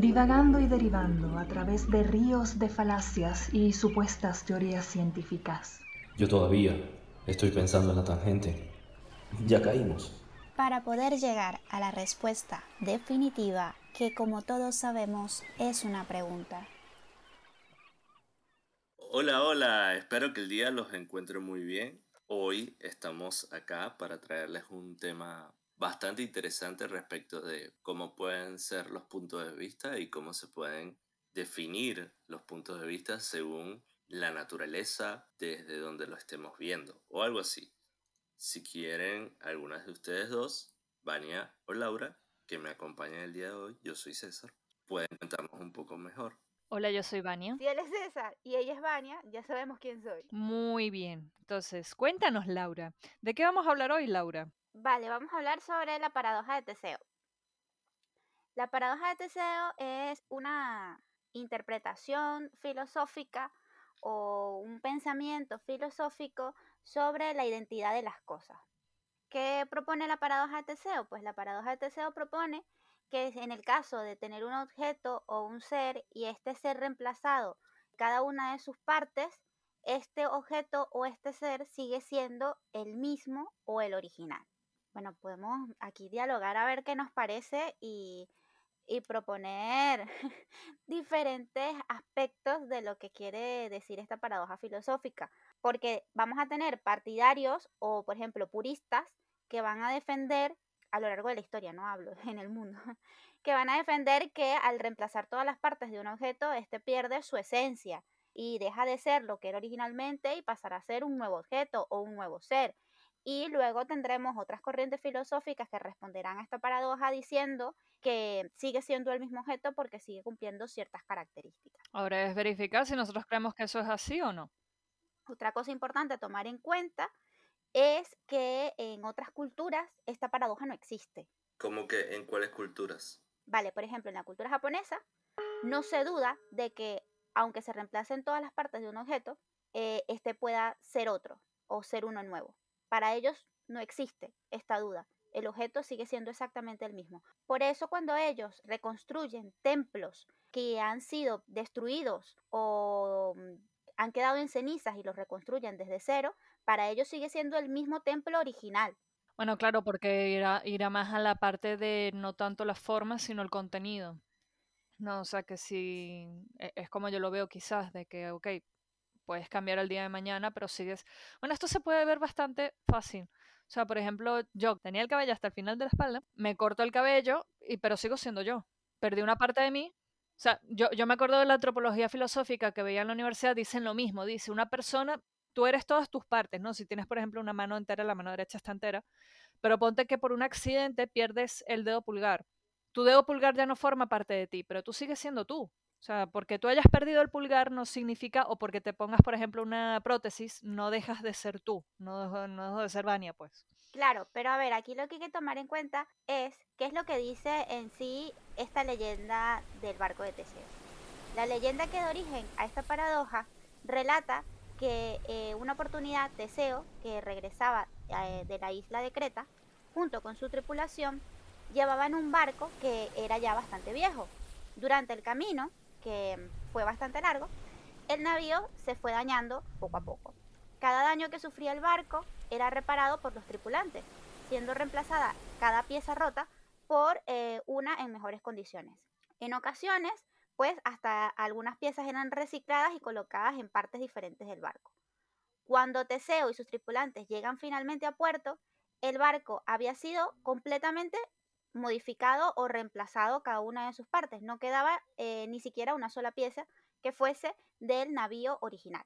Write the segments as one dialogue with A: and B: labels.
A: divagando y derivando a través de ríos de falacias y supuestas teorías científicas.
B: Yo todavía estoy pensando en la tangente. Ya caímos.
C: Para poder llegar a la respuesta definitiva, que como todos sabemos es una pregunta.
D: Hola, hola, espero que el día los encuentre muy bien. Hoy estamos acá para traerles un tema bastante interesante respecto de cómo pueden ser los puntos de vista y cómo se pueden definir los puntos de vista según la naturaleza desde donde lo estemos viendo o algo así. Si quieren, algunas de ustedes dos, Vania o Laura, que me acompañan el día de hoy, yo soy César, pueden contarnos un poco mejor.
E: Hola, yo soy Vania.
F: Si él es César y ella es Vania, ya sabemos quién soy.
E: Muy bien. Entonces, cuéntanos, Laura. ¿De qué vamos a hablar hoy, Laura?
F: Vale, vamos a hablar sobre la paradoja de Teseo. La paradoja de Teseo es una interpretación filosófica o un pensamiento filosófico sobre la identidad de las cosas. ¿Qué propone la paradoja de Teseo? Pues la paradoja de Teseo propone que en el caso de tener un objeto o un ser y este ser reemplazado cada una de sus partes, este objeto o este ser sigue siendo el mismo o el original bueno, podemos aquí dialogar a ver qué nos parece y, proponer diferentes aspectos de lo que quiere decir esta paradoja filosófica, porque vamos a tener partidarios o, por ejemplo, puristas que van a defender a lo largo de la historia, no hablo en el mundo, que van a defender que al reemplazar todas las partes de un objeto, este pierde su esencia y deja de ser lo que era originalmente y pasará a ser un nuevo objeto o un nuevo ser. Y luego tendremos otras corrientes filosóficas que responderán a esta paradoja diciendo que sigue siendo el mismo objeto porque sigue cumpliendo ciertas características.
E: Ahora es verificar si nosotros creemos que eso es así o no.
F: Otra cosa importante a tomar en cuenta es que en otras culturas esta paradoja no existe.
D: ¿Cómo que en cuáles culturas?
F: Vale, por ejemplo, en la cultura japonesa no se duda de que aunque se reemplacen todas las partes de un objeto, eh, este pueda ser otro o ser uno nuevo. Para ellos no existe esta duda. El objeto sigue siendo exactamente el mismo. Por eso cuando ellos reconstruyen templos que han sido destruidos o mm, han quedado en cenizas y los reconstruyen desde cero, para ellos sigue siendo el mismo templo original.
E: Bueno, claro, porque irá, irá más a la parte de no tanto la forma, sino el contenido. No, o sea que si e, es como yo lo veo quizás, de que, ok, puedes cambiar el día de mañana, pero sigues... Bueno, esto se puede ver bastante fácil. O sea, por ejemplo, yo tenía el cabello hasta el final de la espalda, me corto el cabello, y, pero sigo siendo yo. Perdí una parte de mí. O sea, yo, yo me acuerdo de la antropología filosófica que veía en la universidad, dicen lo mismo. Dice, una persona, tú eres todas tus partes, ¿no? Si tienes, por ejemplo, una mano entera, la mano derecha está entera, pero ponte que por un accidente pierdes el dedo pulgar. Tu dedo pulgar ya no forma parte de ti, pero tú sigues siendo tú. O sea, porque tú hayas perdido el pulgar no significa, o porque te pongas, por ejemplo, una prótesis, no dejas de ser tú, no, no dejas de ser Vania, pues.
F: Claro, pero a ver, aquí lo que hay que tomar en cuenta es qué es lo que dice en sí esta leyenda del barco de Teseo. La leyenda que da origen a esta paradoja relata que eh, una oportunidad Teseo, que regresaba eh, de la isla de Creta, junto con su tripulación, llevaban un barco que era ya bastante viejo. Durante el camino, que fue bastante largo, el navío se fue dañando poco a poco. Cada daño que sufría el barco era reparado por los tripulantes, siendo reemplazada cada pieza rota por eh, una en mejores condiciones. En ocasiones, pues hasta algunas piezas eran recicladas y colocadas en partes diferentes del barco. Cuando Teseo y sus tripulantes llegan finalmente a puerto, el barco había sido completamente modificado o reemplazado cada una de sus partes. No quedaba eh, ni siquiera una sola pieza que fuese del navío original.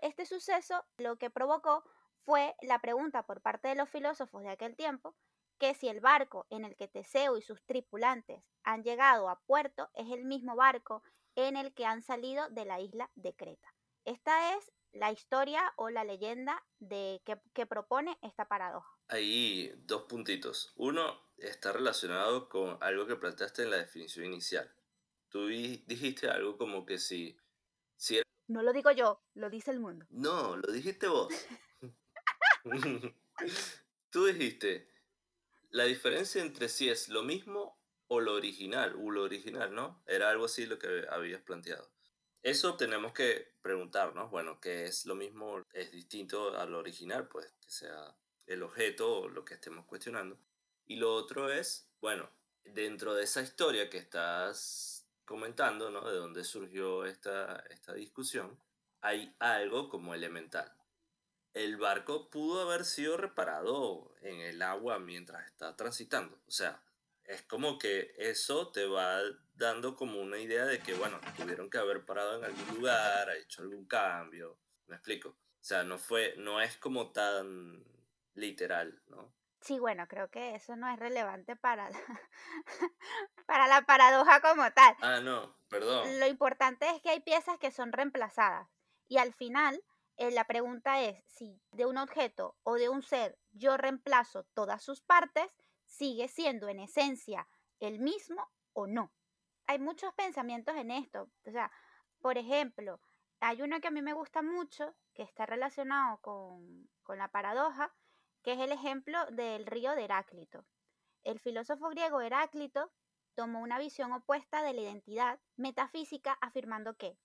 F: Este suceso lo que provocó fue la pregunta por parte de los filósofos de aquel tiempo que si el barco en el que Teseo y sus tripulantes han llegado a puerto es el mismo barco en el que han salido de la isla de Creta. Esta es la historia o la leyenda de que, propone esta paradoja.
D: Hay dos puntitos. Uno está relacionado con algo que planteaste en la definición inicial. Tú dijiste algo como que si, si
F: No lo digo yo, lo dice el mundo.
D: No, lo dijiste vos. Tú dijiste, la diferencia entre si es lo mismo o lo original, o lo original, ¿no? Era algo así lo que habías planteado. Eso tenemos que preguntarnos, bueno, ¿qué es lo mismo, es distinto al original? Pues que sea el objeto o lo que estemos cuestionando. Y lo otro es, bueno, dentro de esa historia que estás comentando, ¿no? De dónde surgió esta, esta discusión, hay algo como elemental. El barco pudo haber sido reparado en el agua mientras está transitando. O sea, es como que eso te va dando como una idea de que, bueno, tuvieron que haber parado en algún lugar, hecho algún cambio. ¿Me explico? O sea, no fue, no es como tan literal, ¿no?
F: Sí, bueno, creo que eso no es relevante para la, para la paradoja como tal.
D: Ah, no, perdón.
F: Lo importante es que hay piezas que son reemplazadas y al final eh, la pregunta es si de un objeto o de un ser yo reemplazo todas sus partes, sigue siendo en esencia el mismo o no. Hay muchos pensamientos en esto. O sea, por ejemplo, hay uno que a mí me gusta mucho, que está relacionado con, con la paradoja, que es el ejemplo del río de Heráclito. El filósofo griego Heráclito tomó una visión opuesta de la identidad metafísica afirmando que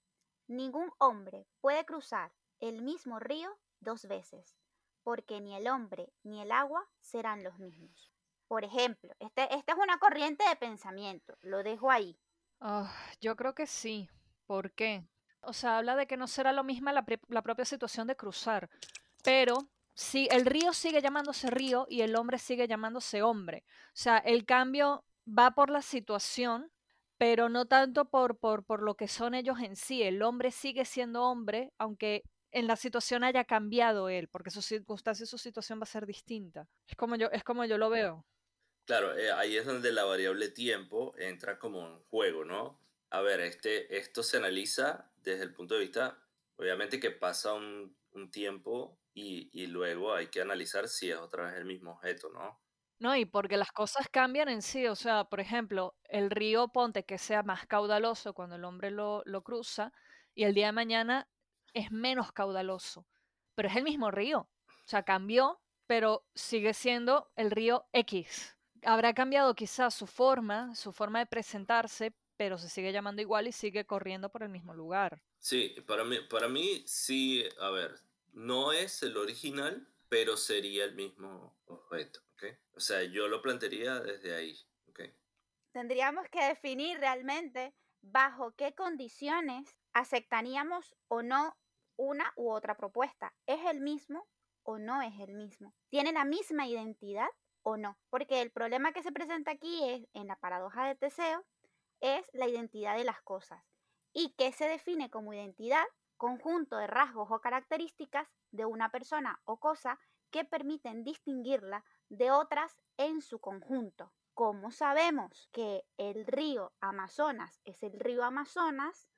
F: ningún hombre puede cruzar el mismo río dos veces, porque ni el hombre ni el agua serán los mismos. Por ejemplo, este, esta es una corriente de pensamiento, lo dejo ahí.
E: Ah, yo creo que sí. ¿Por qué? O sea, habla de que no será lo misma la, la propia situación de cruzar, pero si el río sigue llamándose río y el hombre sigue llamándose hombre. O sea, el cambio va por la situación, pero no tanto por, por, por lo que son ellos en sí. El hombre sigue siendo hombre, aunque en la situación haya cambiado él, porque su circunstancia y su situación va a ser distinta. Es como yo, es como yo lo veo.
D: Claro, eh, ahí es donde la variable tiempo entra como en juego, ¿no? A ver, este, esto se analiza desde el punto de vista, obviamente que pasa un, un tiempo y, y, luego hay que analizar si es otra vez el mismo objeto, ¿no?
E: No, y porque las cosas cambian en sí, o sea, por ejemplo, el río Ponte que sea más caudaloso cuando el hombre lo, lo cruza y el día de mañana es menos caudaloso, pero es el mismo río, o sea, cambió, pero sigue siendo el río X. Habrá cambiado quizás su forma, su forma de presentarse, pero se sigue llamando igual y sigue corriendo por el mismo lugar.
D: Sí, para mí, para mí sí, a ver, no es el original, pero sería el mismo objeto, ¿ok? O sea, yo lo plantearía desde ahí, ¿ok?
F: Tendríamos que definir realmente bajo qué condiciones aceptaríamos o no una u otra propuesta. ¿Es el mismo o no es el mismo? ¿Tiene la misma identidad o no? Porque el problema que se presenta aquí es, en la paradoja de Teseo, es la identidad de las cosas. ¿Y qué se define como identidad? Conjunto de rasgos o características de una persona o cosa que permiten distinguirla de otras en su conjunto. ¿Cómo sabemos que el río Amazonas es el río Amazonas?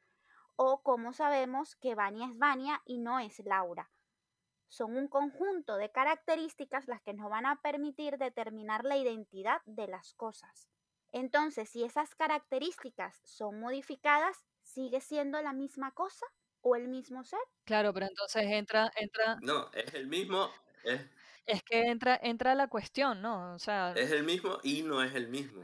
F: ¿O cómo sabemos que Vania es Vania y no es Laura? Son un conjunto de características las que nos van a permitir determinar la identidad de las cosas. Entonces, si esas características son modificadas, ¿sigue siendo la misma cosa o el mismo ser?
E: Claro, pero entonces entra, entra.
D: No, es el mismo. Es,
E: es que entra, entra la cuestión, ¿no? O sea.
D: Es el mismo y no es el mismo.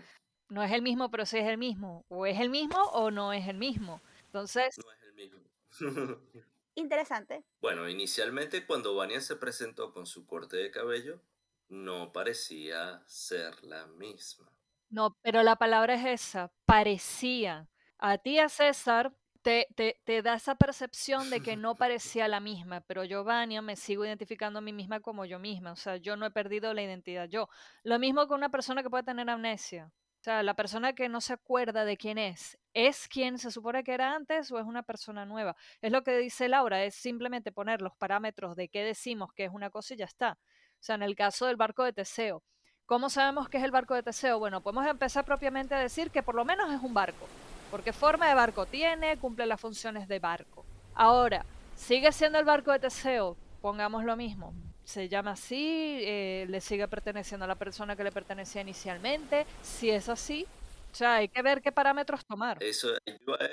E: No es el mismo, pero sí es el mismo. O es el mismo o no es el mismo. Entonces.
D: No es el mismo.
F: Interesante.
D: Bueno, inicialmente cuando Vania se presentó con su corte de cabello, no parecía ser la misma.
E: No, pero la palabra es esa, parecía. A ti, a César, te, te, te, da esa percepción de que no parecía la misma, pero yo, Vania, me sigo identificando a mí misma como yo misma. O sea, yo no he perdido la identidad yo. Lo mismo con una persona que puede tener amnesia. O sea, la persona que no se acuerda de quién es, ¿es quien se supone que era antes o es una persona nueva? Es lo que dice Laura, es simplemente poner los parámetros de qué decimos que es una cosa y ya está. O sea, en el caso del barco de Teseo, ¿Cómo sabemos que es el barco de Teseo? Bueno, podemos empezar propiamente a decir que por lo menos es un barco, porque forma de barco tiene, cumple las funciones de barco. Ahora, ¿sigue siendo el barco de Teseo? Pongamos lo mismo. Se llama así, eh, le sigue perteneciendo a la persona que le pertenecía inicialmente. Si es así, o sea, hay que ver qué parámetros tomar.
D: Eso,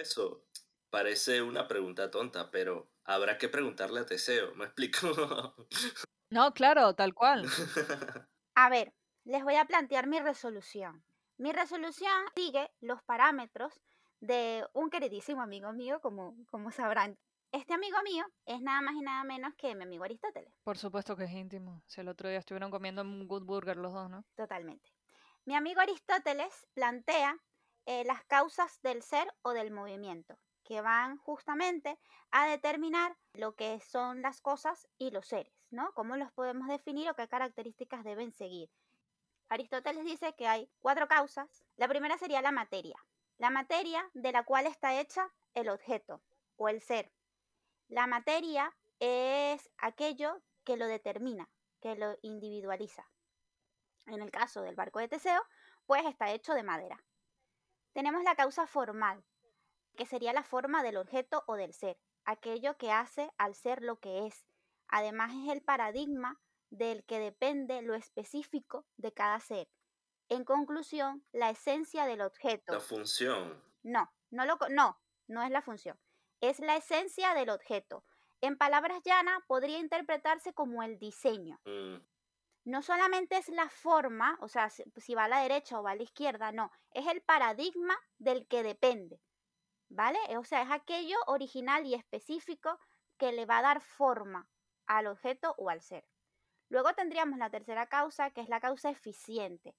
D: eso parece una pregunta tonta, pero habrá que preguntarle a Teseo, ¿me explico?
E: no, claro, tal cual.
F: a ver, les voy a plantear mi resolución. Mi resolución sigue los parámetros de un queridísimo amigo mío, como, como sabrán. Este amigo mío es nada más y nada menos que mi amigo Aristóteles.
E: Por supuesto que es íntimo. Si el otro día estuvieron comiendo un good burger los dos, ¿no?
F: Totalmente. Mi amigo Aristóteles plantea eh, las causas del ser o del movimiento, que van justamente a determinar lo que son las cosas y los seres, ¿no? Cómo los podemos definir o qué características deben seguir. Aristóteles dice que hay cuatro causas. La primera sería la materia, la materia de la cual está hecha el objeto o el ser. La materia es aquello que lo determina, que lo individualiza. En el caso del barco de Teseo, pues está hecho de madera. Tenemos la causa formal, que sería la forma del objeto o del ser, aquello que hace al ser lo que es. Además es el paradigma del que depende lo específico de cada ser. En conclusión, la esencia del objeto.
D: La función.
F: No, no, lo, no, no es la función. Es la esencia del objeto. En palabras llanas, podría interpretarse como el diseño.
D: Mm,
F: No solamente es la forma, o sea, si si va a la derecha o va a la izquierda, no, es el paradigma del que depende. ¿Vale? O sea, es aquello original y específico que le va a dar forma al objeto o al ser. Luego tendríamos la tercera causa, que es la causa eficiente,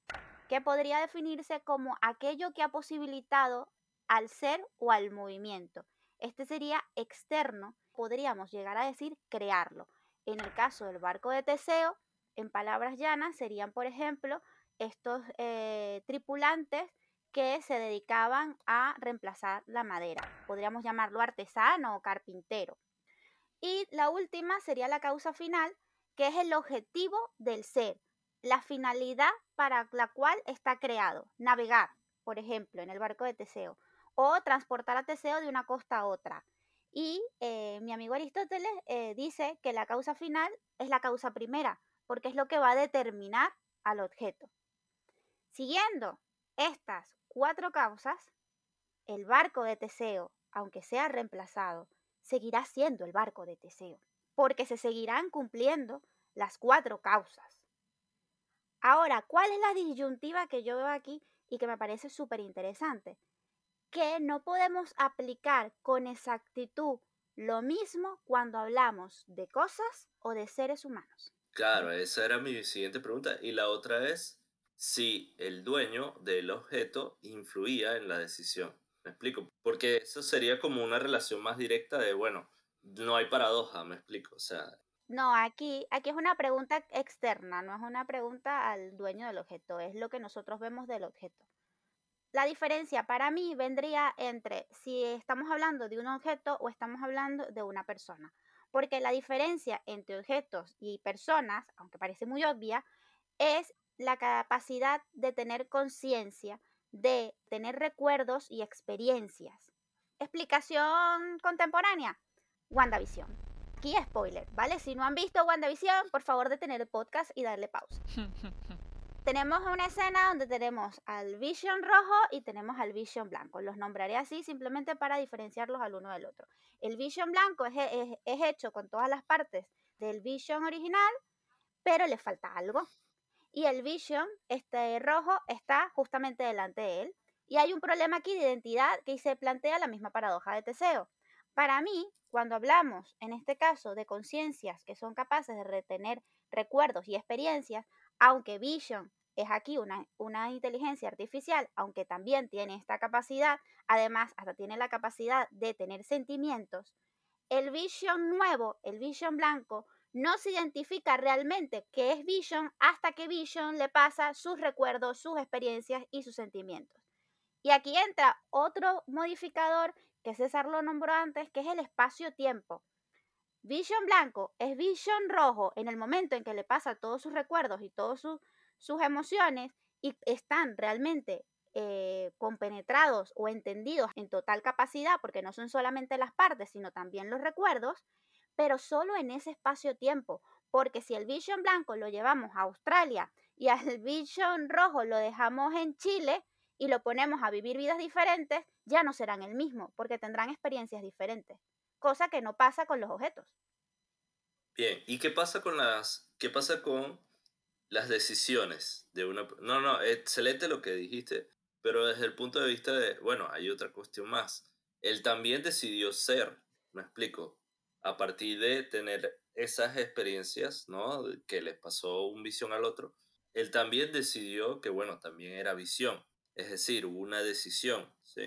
F: que podría definirse como aquello que ha posibilitado al ser o al movimiento. Este sería externo, podríamos llegar a decir crearlo. En el caso del barco de Teseo, en palabras llanas, serían, por ejemplo, estos eh, tripulantes que se dedicaban a reemplazar la madera. Podríamos llamarlo artesano o carpintero. Y la última sería la causa final, que es el objetivo del ser, la finalidad para la cual está creado, navegar, por ejemplo, en el barco de Teseo, o transportar a Teseo de una costa a otra. Y eh, mi amigo Aristóteles eh, dice que la causa final es la causa primera, porque es lo que va a determinar al objeto. Siguiendo estas cuatro causas, el barco de Teseo, aunque sea reemplazado, seguirá siendo el barco de Teseo, porque se seguirán cumpliendo las cuatro causas. Ahora, ¿cuál es la disyuntiva que yo veo aquí y que me parece súper interesante? Que no podemos aplicar con exactitud lo mismo cuando hablamos de cosas o de seres humanos.
D: Claro, esa era mi siguiente pregunta. Y la otra es si el dueño del objeto influía en la decisión. ¿Me explico? Porque eso sería como una relación más directa de, bueno, no hay paradoja, me explico. O sea,
F: No, aquí, aquí es una pregunta externa, no es una pregunta al dueño del objeto, es lo que nosotros vemos del objeto. La diferencia para mí vendría entre si estamos hablando de un objeto o estamos hablando de una persona. Porque la diferencia entre objetos y personas, aunque parece muy obvia, es la capacidad de tener conciencia, de tener recuerdos y experiencias. Explicación contemporánea. WandaVision. Aquí spoiler, ¿vale? Si no han visto WandaVision, por favor detener el podcast y darle pausa. Tenemos una escena donde tenemos al Vision rojo y tenemos al Vision blanco. Los nombraré así simplemente para diferenciarlos al uno del otro. El Vision blanco es, es- es hecho con todas las partes del Vision original, pero le falta algo. Y el Vision, este rojo, está justamente delante de él. Y hay un problema aquí de identidad que se plantea la misma paradoja de Teseo. Para mí, cuando hablamos, en este caso, de conciencias que son capaces de retener recuerdos y experiencias, aunque Vision es aquí una, una inteligencia artificial, aunque también tiene esta capacidad, además hasta tiene la capacidad de tener sentimientos, el Vision nuevo, el Vision blanco, no se identifica realmente que es Vision hasta que Vision le pasa sus recuerdos, sus experiencias y sus sentimientos. Y aquí entra otro modificador que César lo nombró antes, que es el espacio-tiempo. Vision blanco es Vision rojo en el momento en que le pasa todos sus recuerdos y todas sus, sus emociones y están realmente eh, compenetrados o entendidos en total capacidad, porque no son solamente las partes, sino también los recuerdos, pero solo en ese espacio-tiempo, porque si el Vision blanco lo llevamos a Australia y al Vision rojo lo dejamos en Chile y lo ponemos a vivir vidas diferentes, ya no serán el mismo, porque tendrán experiencias diferentes, cosa que no pasa con los objetos.
D: bien. ¿Y qué pasa con las, qué pasa con las decisiones de una... No, no, excelente lo que dijiste, pero desde el punto de vista de, bueno, hay otra cuestión más. Él también decidió ser, me explico, a partir de tener esas experiencias, ¿no? Que les pasó un visión al otro, él también decidió que, bueno, también era visión. Es decir, una decisión, ¿sí?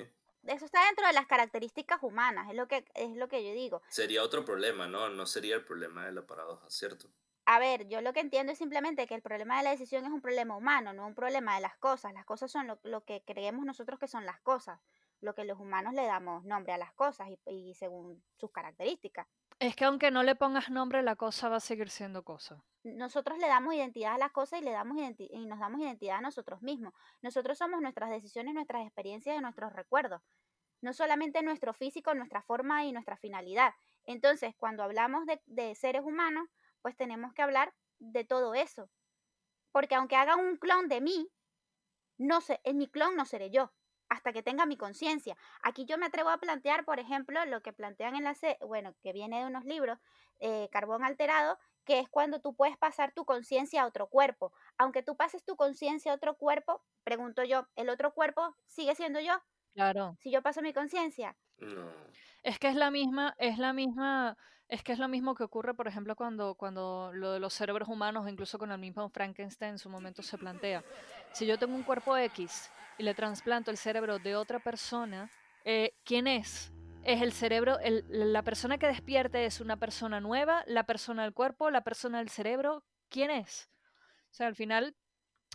F: Eso está dentro de las características humanas, es lo que, es lo que yo digo.
D: Sería otro problema, ¿no? No sería el problema de la paradoja, ¿cierto?
F: A ver, yo lo que entiendo es simplemente que el problema de la decisión es un problema humano, no un problema de las cosas. Las cosas son lo, que creemos nosotros que son las cosas, lo que los humanos le damos nombre a las cosas y, según sus características.
E: Es que aunque no le pongas nombre, la cosa va a seguir siendo cosa.
F: Nosotros le damos identidad a las cosas y, le damos y nos damos identidad a nosotros mismos. Nosotros somos nuestras decisiones, nuestras experiencias y nuestros recuerdos. No solamente nuestro físico, nuestra forma y nuestra finalidad. Entonces, cuando hablamos de, de seres humanos, pues tenemos que hablar de todo eso. Porque aunque haga un clon de mí, no sé, en mi clon no seré yo hasta que tenga mi conciencia. Aquí yo me atrevo a plantear, por ejemplo, lo que plantean en la C, bueno, que viene de unos libros, eh, Carbón Alterado, que es cuando tú puedes pasar tu conciencia a otro cuerpo. Aunque tú pases tu conciencia a otro cuerpo, pregunto yo, ¿el otro cuerpo sigue siendo yo?
E: Claro.
F: Si yo paso mi conciencia.
D: No.
E: Es que es la misma, es la misma, es que es lo mismo que ocurre, por ejemplo, cuando, cuando lo de los cerebros humanos, incluso con el mismo Frankenstein en su momento se plantea. Si yo tengo un cuerpo X y le trasplanto el cerebro de otra persona, eh, ¿quién es? Es el cerebro, la persona que despierte es una persona nueva, la persona del cuerpo, la persona del cerebro, ¿quién es? O sea, al final,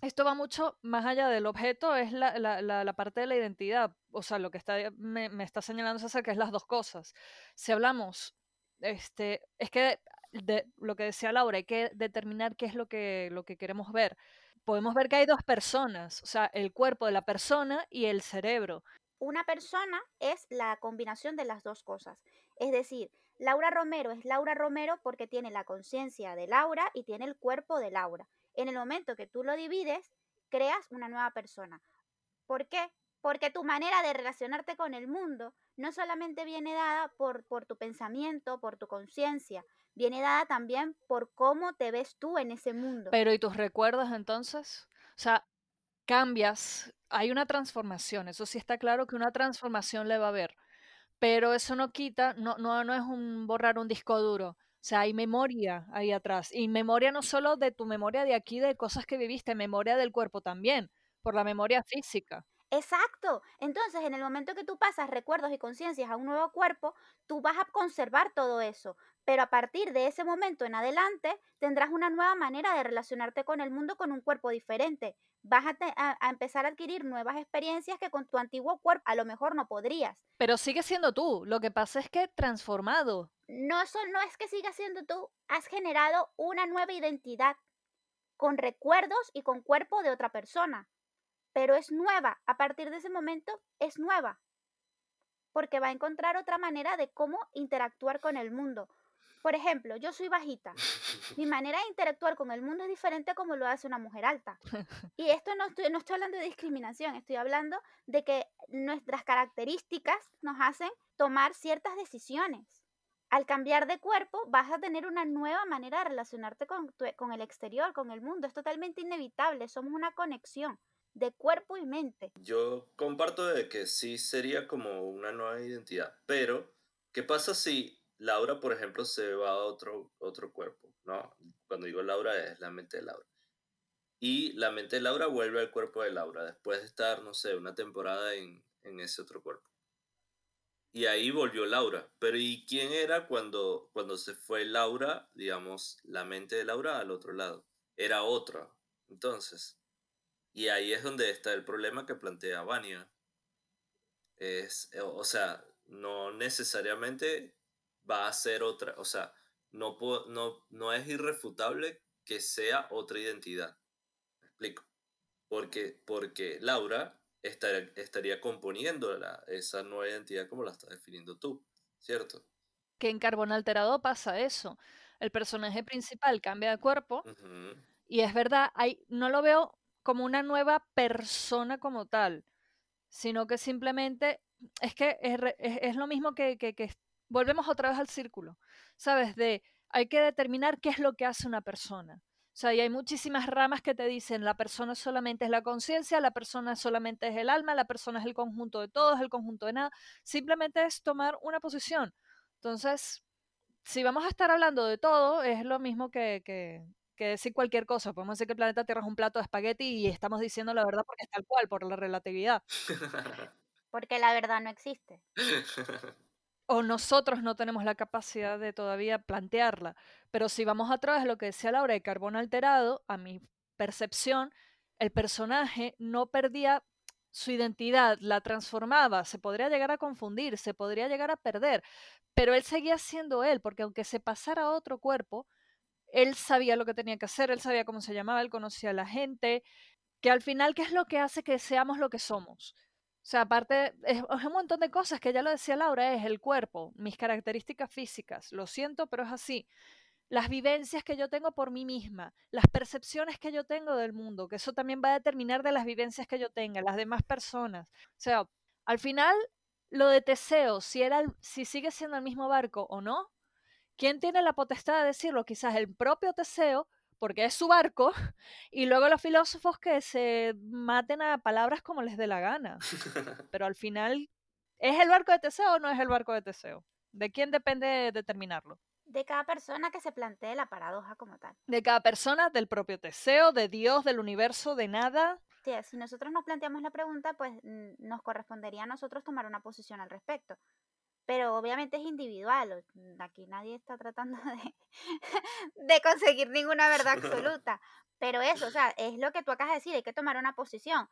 E: esto va mucho más allá del objeto, es la, parte de la identidad. O sea, lo que está, me, me está señalando es que es las dos cosas. Si hablamos, este, es que de, lo que decía Laura, hay que determinar qué es lo que, lo que queremos ver podemos ver que hay dos personas, o sea, el cuerpo de la persona y el cerebro.
F: Una persona es la combinación de las dos cosas. Es decir, Laura Romero es Laura Romero porque tiene la conciencia de Laura y tiene el cuerpo de Laura. En el momento que tú lo divides, creas una nueva persona. ¿Por qué? Porque tu manera de relacionarte con el mundo no solamente viene dada por, por tu pensamiento, por tu conciencia, viene dada también por cómo te ves tú en ese mundo.
E: Pero ¿y tus recuerdos entonces? O sea, cambias, hay una transformación, eso sí está claro que una transformación le va a haber, pero eso no quita, no, no, no es un borrar un disco duro. O sea, hay memoria ahí atrás. Y memoria no solo de tu memoria de aquí, de cosas que viviste, memoria del cuerpo también, por la memoria física.
F: Exacto. Entonces, en el momento que tú pasas recuerdos y conciencias a un nuevo cuerpo, tú vas a conservar todo eso. Pero a partir de ese momento en adelante, tendrás una nueva manera de relacionarte con el mundo con un cuerpo diferente. Vas a, empezar a adquirir nuevas experiencias que con tu antiguo cuerpo a lo mejor no podrías.
E: Pero sigue siendo tú. Lo que pasa es que transformado.
F: No, eso no es que siga siendo tú. Has generado una nueva identidad con recuerdos y con cuerpo de otra persona pero es nueva. A partir de ese momento es nueva. Porque va a encontrar otra manera de cómo interactuar con el mundo. Por ejemplo, yo soy bajita. Mi manera de interactuar con el mundo es diferente como lo hace una mujer alta. Y esto no estoy, no estoy hablando de discriminación, estoy hablando de que nuestras características nos hacen tomar ciertas decisiones. Al cambiar de cuerpo vas a tener una nueva manera de relacionarte con, con el exterior, con el mundo. Es totalmente inevitable, somos una conexión de cuerpo y mente.
D: Yo comparto de que sí sería como una nueva identidad, pero ¿qué pasa si Laura, por ejemplo, se va a otro, otro cuerpo? ¿no? Cuando digo Laura es la mente de Laura. Y la mente de Laura vuelve al cuerpo de Laura después de estar, no sé, una temporada en, en ese otro cuerpo. Y ahí volvió Laura. Pero ¿y quién era cuando, cuando se fue Laura, digamos, la mente de Laura al otro lado? Era otra. Entonces, y ahí es donde está el problema que plantea Vania. Es, o sea, no necesariamente va a ser otra, o sea, no, no, no es irrefutable que sea otra identidad. ¿Me explico? Porque, porque Laura estaría, estaría componiendo la, esa nueva identidad como la estás definiendo tú, ¿cierto?
E: Que en Carbón Alterado pasa eso. El personaje principal cambia de cuerpo y es verdad, hay, no lo veo como una nueva persona como tal, sino que simplemente es que es, lo mismo que, que, volvemos otra vez al círculo, ¿sabes? De hay que determinar qué es lo que hace una persona. O sea, y hay muchísimas ramas que te dicen la persona solamente es la conciencia, la persona solamente es el alma, la persona es el conjunto de todo, es el conjunto de nada. Simplemente es tomar una posición. Entonces, si vamos a estar hablando de todo, es lo mismo que, que, que decir cualquier cosa. Podemos decir que el planeta Tierra es un plato de espagueti y estamos diciendo la verdad porque es tal cual, por la relatividad.
F: Porque la verdad no existe.
E: o nosotros no tenemos la capacidad de todavía plantearla. Pero si vamos a través de lo que decía Laura de carbono alterado, a mi percepción, el personaje no perdía su identidad, la transformaba, se podría llegar a confundir, se podría llegar a perder, pero él seguía siendo él, porque aunque se pasara a otro cuerpo, él sabía lo que tenía que hacer, él sabía cómo se llamaba, él conocía a la gente, que al final, ¿qué es lo que hace que seamos lo que somos? O sea, aparte, es, un montón de cosas que ya lo decía Laura, es el cuerpo, mis características físicas, lo siento, pero es así. Las vivencias que yo tengo por mí misma, las percepciones que yo tengo del mundo, que eso también va a determinar de las vivencias que yo tenga, las demás personas. O sea, al final, lo de Teseo, si, era si sigue siendo el mismo barco o no, ¿quién tiene la potestad de decirlo? Quizás el propio Teseo, porque es su barco, y luego los filósofos que se maten a palabras como les dé la gana. Pero al final, ¿es el barco de Teseo o no es el barco de Teseo? ¿De quién depende determinarlo?
F: De cada persona que se plantee la paradoja como tal.
E: De cada persona, del propio Teseo, de Dios, del universo, de nada.
F: Sí, si nosotros nos planteamos la pregunta, pues nos correspondería a nosotros tomar una posición al respecto pero obviamente es individual. Aquí nadie está tratando de, de conseguir ninguna verdad absoluta. Pero eso, o sea, es lo que tú acabas de decir, hay que tomar una posición.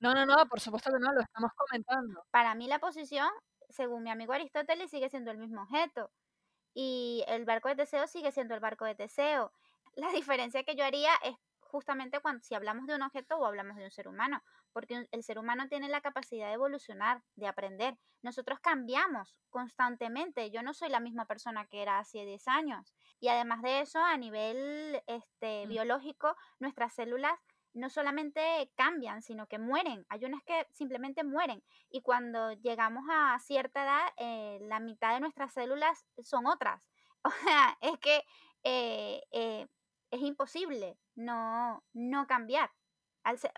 E: No, no, no, por supuesto que no, lo estamos comentando.
F: Para mí la posición, según mi amigo Aristóteles, sigue siendo el mismo objeto. Y el barco de Teseo sigue siendo el barco de Teseo. La diferencia que yo haría es justamente cuando si hablamos de un objeto o hablamos de un ser humano porque el ser humano tiene la capacidad de evolucionar, de aprender. Nosotros cambiamos constantemente. Yo no soy la misma persona que era hace 10 años. Y además de eso, a nivel este, mm. biológico, nuestras células no solamente cambian, sino que mueren. Hay unas que simplemente mueren. Y cuando llegamos a cierta edad, eh, la mitad de nuestras células son otras. O sea, es que eh, eh, es imposible no, no cambiar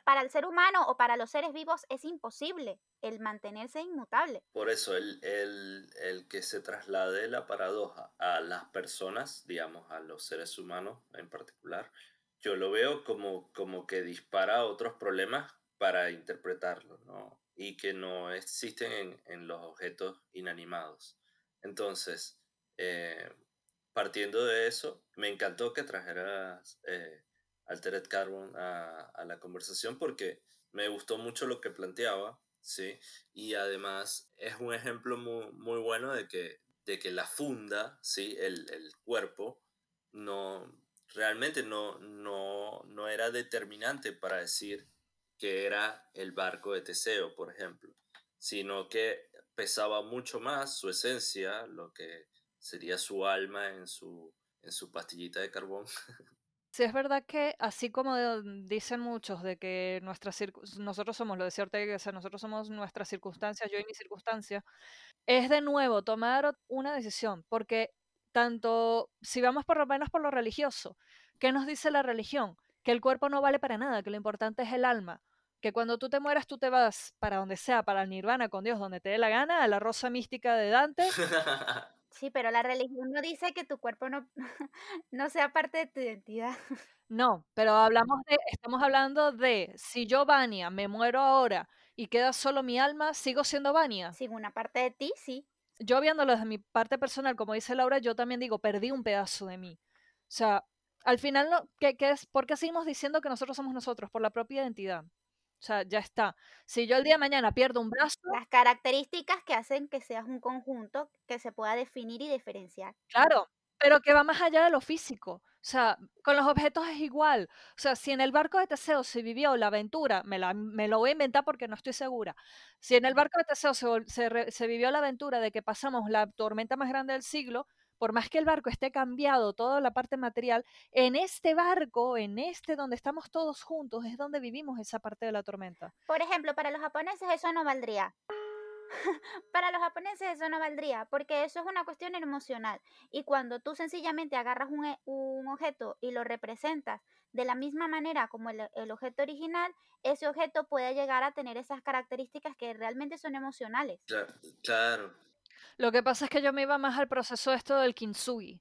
F: para el ser humano o para los seres vivos es imposible el mantenerse inmutable.
D: Por eso el, el, que se traslade la paradoja a las personas, digamos, a los seres humanos en particular, yo lo veo como, como que dispara otros problemas para interpretarlo, ¿no? Y que no existen en, en los objetos inanimados. Entonces, eh, partiendo de eso, me encantó que trajeras eh, Altered Carbon a, la conversación porque me gustó mucho lo que planteaba, ¿sí? Y además es un ejemplo muy, muy bueno de que, de que la funda, ¿sí? El, cuerpo, no, realmente no, no, no era determinante para decir que era el barco de Teseo, por ejemplo, sino que pesaba mucho más su esencia, lo que sería su alma en su, en su pastillita de carbón,
E: Sí, es verdad que así como dicen muchos de que nuestras nosotros somos, lo decía Ortega, o sea, nosotros somos nuestras circunstancias, yo y mi circunstancia, es de nuevo tomar una decisión, porque tanto si vamos por lo menos por lo religioso, ¿qué nos dice la religión? Que el cuerpo no vale para nada, que lo importante es el alma, que cuando tú te mueras tú te vas para donde sea, para el nirvana con Dios, donde te dé la gana, a la rosa mística de Dante.
F: Sí, pero la religión no dice que tu cuerpo no, no sea parte de tu identidad.
E: No, pero hablamos de, estamos hablando de si yo, Vania, me muero ahora y queda solo mi alma, ¿sigo siendo Vania?
F: Sin una parte de ti, sí.
E: Yo viéndolo desde mi parte personal, como dice Laura, yo también digo, perdí un pedazo de mí. O sea, al final, no, ¿qué, qué es? ¿por qué seguimos diciendo que nosotros somos nosotros? Por la propia identidad. O sea, ya está. Si yo el día de mañana pierdo un brazo.
F: Las características que hacen que seas un conjunto que se pueda definir y diferenciar.
E: Claro, pero que va más allá de lo físico. O sea, con los objetos es igual. O sea, si en el barco de Teseo se vivió la aventura, me, la, me lo voy a inventar porque no estoy segura. Si en el barco de Teseo se, se, se vivió la aventura de que pasamos la tormenta más grande del siglo, por más que el barco esté cambiado, toda la parte material, en este barco, en este donde estamos todos juntos, es donde vivimos esa parte de la tormenta.
F: Por ejemplo, para los japoneses eso no valdría. para los japoneses eso no valdría, porque eso es una cuestión emocional. Y cuando tú sencillamente agarras un, e, un, objeto y lo representas de la misma manera como el, el objeto original, ese objeto puede llegar a tener esas características que realmente son emocionales.
D: Claro, claro.
E: Lo que pasa es que yo me iba más al proceso esto del kintsugi.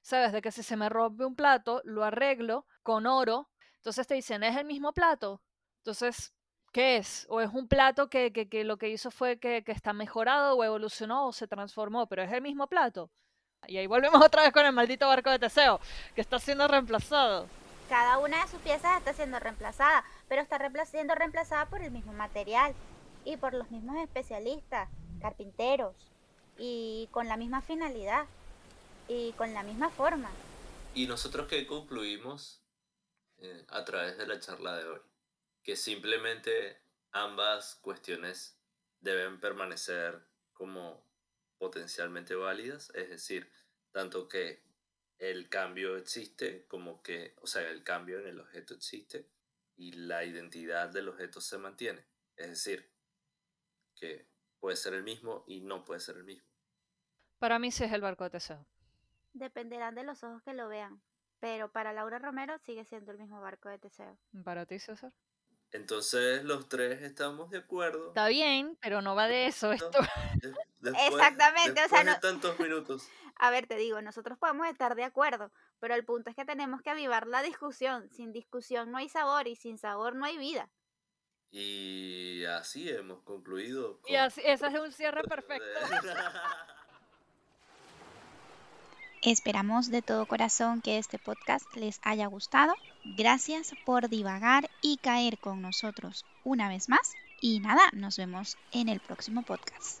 E: ¿Sabes? De que si se me rompe un plato, lo arreglo con oro. Entonces te dicen, ¿es el mismo plato? Entonces, ¿qué es? ¿O es un plato que, que, que lo que hizo fue que, que está mejorado o evolucionó o se transformó? Pero es el mismo plato. Y ahí volvemos otra vez con el maldito barco de Teseo, que está siendo reemplazado.
F: Cada una de sus piezas está siendo reemplazada, pero está siendo reemplazada por el mismo material y por los mismos especialistas, carpinteros, y con la misma finalidad y con la misma forma.
D: ¿Y nosotros qué concluimos eh, a través de la charla de hoy? Que simplemente ambas cuestiones deben permanecer como potencialmente válidas, es decir, tanto que el cambio existe como que, o sea, el cambio en el objeto existe y la identidad del objeto se mantiene. Es decir, que puede ser el mismo y no puede ser el mismo.
E: Para mí sí es el barco de Teseo.
F: Dependerán de los ojos que lo vean, pero para Laura Romero sigue siendo el mismo barco de Teseo.
E: ¿Para ti, César?
D: Entonces los tres estamos de acuerdo.
E: Está bien, pero no va de eso esto.
D: De- después-
F: Exactamente, o sea,
D: de
F: no-
D: tantos minutos.
F: A ver, te digo, nosotros podemos estar de acuerdo, pero el punto es que tenemos que avivar la discusión. Sin discusión no hay sabor y sin sabor no hay vida.
D: Y así hemos concluido.
E: Y así, ese es un cierre
D: con-
E: perfecto.
C: Esperamos de todo corazón que este podcast les haya gustado. Gracias por divagar y caer con nosotros una vez más. Y nada, nos vemos en el próximo podcast.